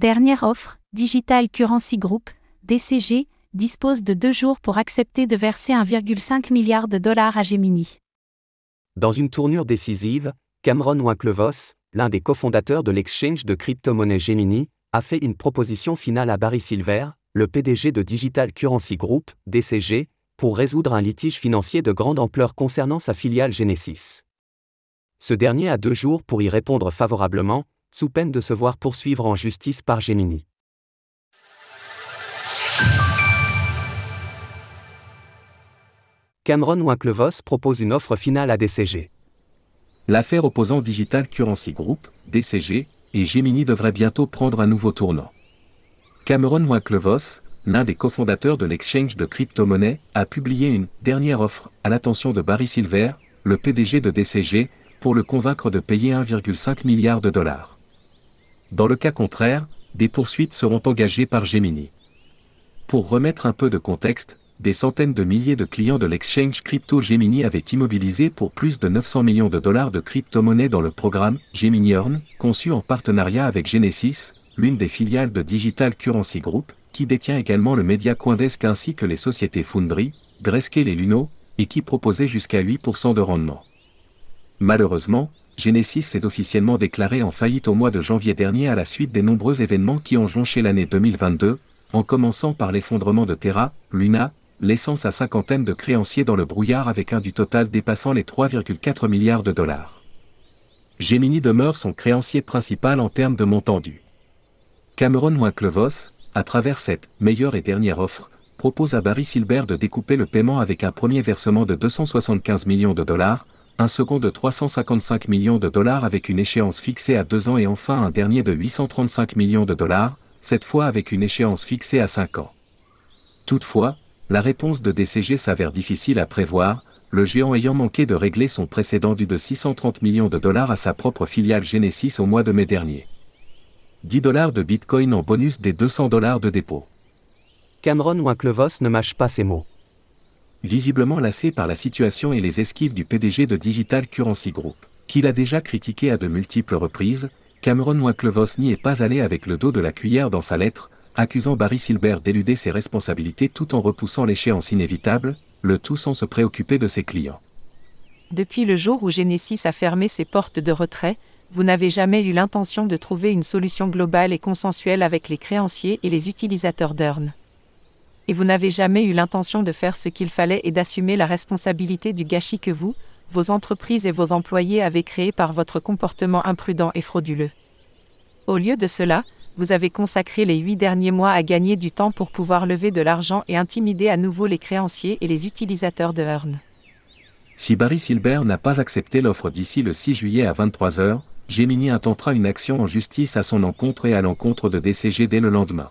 Dernière offre, Digital Currency Group, DCG, dispose de deux jours pour accepter de verser 1,5 milliard de dollars à Gemini. Dans une tournure décisive, Cameron Winklevoss, l'un des cofondateurs de l'exchange de crypto-monnaie Gemini, a fait une proposition finale à Barry Silver, le PDG de Digital Currency Group, DCG, pour résoudre un litige financier de grande ampleur concernant sa filiale Genesis. Ce dernier a deux jours pour y répondre favorablement, sous peine de se voir poursuivre en justice par Gemini. Cameron Winklevoss propose une offre finale à DCG. L'affaire opposant Digital Currency Group, DCG, et Gemini devrait bientôt prendre un nouveau tournant. Cameron Winklevoss, l'un des cofondateurs de l'exchange de crypto-monnaies, a publié une dernière offre à l'attention de Barry Silver, le PDG de DCG, pour le convaincre de payer 1,5 milliard de dollars. Dans le cas contraire, des poursuites seront engagées par Gemini. Pour remettre un peu de contexte, des centaines de milliers de clients de l'exchange crypto Gemini avaient immobilisé pour plus de 900 millions de dollars de crypto-monnaies dans le programme Gemini Earn, conçu en partenariat avec Genesis, l'une des filiales de Digital Currency Group, qui détient également le média Coindesk ainsi que les sociétés Foundry, Grayscale et Luno, et qui proposait jusqu'à 8% de rendement. Malheureusement, Genesis s'est officiellement déclaré en faillite au mois de janvier dernier à la suite des nombreux événements qui ont jonché l'année 2022, en commençant par l'effondrement de Terra, Luna, laissant sa cinquantaine de créanciers dans le brouillard avec un du total dépassant les 3,4 milliards de dollars. Gemini demeure son créancier principal en termes de montant dû. Cameron Winklevoss, à travers cette meilleure et dernière offre, propose à Barry Silbert de découper le paiement avec un premier versement de 275 millions de dollars, un second de 355 millions de dollars avec une échéance fixée à deux ans et enfin un dernier de 835 millions de dollars, cette fois avec une échéance fixée à cinq ans. Toutefois, la réponse de DCG s'avère difficile à prévoir, le géant ayant manqué de régler son précédent dû de 630 millions de dollars à sa propre filiale Genesis au mois de mai dernier. 10 dollars de Bitcoin en bonus des 200 dollars de dépôt. Cameron Winklevoss ne mâche pas ses mots. Visiblement lassé par la situation et les esquives du PDG de Digital Currency Group, qu'il a déjà critiqué à de multiples reprises, Cameron Winklevoss n'y est pas allé avec le dos de la cuillère dans sa lettre, accusant Barry Silbert d'éluder ses responsabilités tout en repoussant l'échéance inévitable, le tout sans se préoccuper de ses clients. Depuis le jour où Genesis a fermé ses portes de retrait, vous n'avez jamais eu l'intention de trouver une solution globale et consensuelle avec les créanciers et les utilisateurs d'Earn. Et vous n'avez jamais eu l'intention de faire ce qu'il fallait et d'assumer la responsabilité du gâchis que vous, vos entreprises et vos employés avez créé par votre comportement imprudent et frauduleux. Au lieu de cela, vous avez consacré les huit derniers mois à gagner du temps pour pouvoir lever de l'argent et intimider à nouveau les créanciers et les utilisateurs de Earn. Si Barry Silbert n'a pas accepté l'offre d'ici le 6 juillet à 23h, Gemini intentera une action en justice à son encontre et à l'encontre de DCG dès le lendemain.